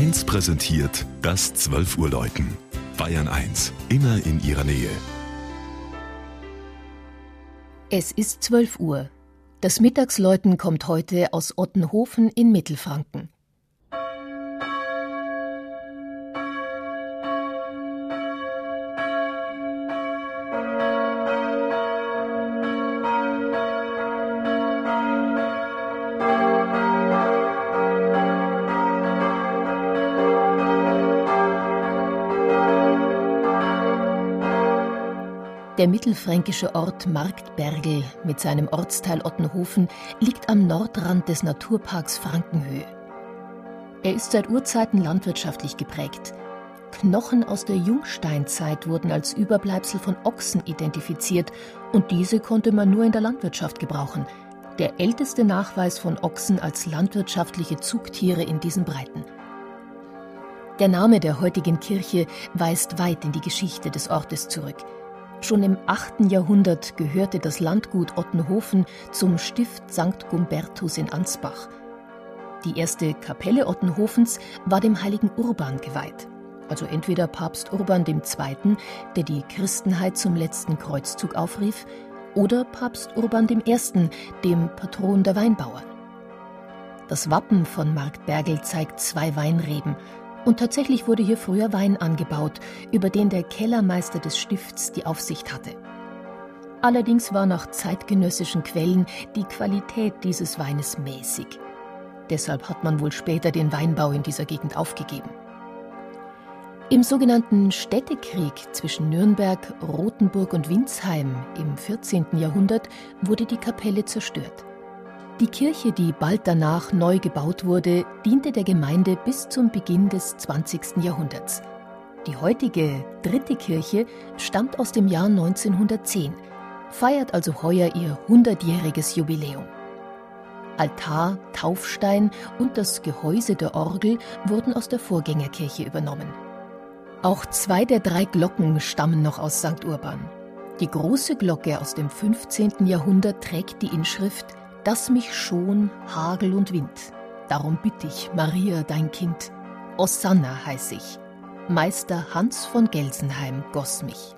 1 präsentiert das 12 Uhr Läuten. Bayern 1, immer in ihrer Nähe. Es ist 12 Uhr. Das Mittagsläuten kommt heute aus Ottenhofen in Mittelfranken. Der mittelfränkische Ort Marktbergel mit seinem Ortsteil Ottenhofen liegt am Nordrand des Naturparks Frankenhöhe. Er ist seit Urzeiten landwirtschaftlich geprägt. Knochen aus der Jungsteinzeit wurden als Überbleibsel von Ochsen identifiziert und diese konnte man nur in der Landwirtschaft gebrauchen. Der älteste Nachweis von Ochsen als landwirtschaftliche Zugtiere in diesen Breiten. Der Name der heutigen Kirche weist weit in die Geschichte des Ortes zurück. Schon im 8. Jahrhundert gehörte das Landgut Ottenhofen zum Stift St. Gumbertus in Ansbach. Die erste Kapelle Ottenhofens war dem heiligen Urban geweiht, also entweder Papst Urban II., der die Christenheit zum letzten Kreuzzug aufrief, oder Papst Urban I., dem Patron der Weinbauern. Das Wappen von Marktbergel zeigt zwei Weinreben und tatsächlich wurde hier früher Wein angebaut, über den der Kellermeister des Stifts die Aufsicht hatte. Allerdings war nach zeitgenössischen Quellen die Qualität dieses Weines mäßig. Deshalb hat man wohl später den Weinbau in dieser Gegend aufgegeben. Im sogenannten Städtekrieg zwischen Nürnberg, Rothenburg und Winsheim im 14. Jahrhundert wurde die Kapelle zerstört. Die Kirche, die bald danach neu gebaut wurde, diente der Gemeinde bis zum Beginn des 20. Jahrhunderts. Die heutige dritte Kirche stammt aus dem Jahr 1910, feiert also heuer ihr 100-jähriges Jubiläum. Altar, Taufstein und das Gehäuse der Orgel wurden aus der Vorgängerkirche übernommen. Auch zwei der drei Glocken stammen noch aus St. Urban. Die große Glocke aus dem 15. Jahrhundert trägt die Inschrift dass mich schon Hagel und Wind. Darum bitt ich, Maria, dein Kind. Osanna heiß ich. Meister Hans von Gelsenheim goss mich.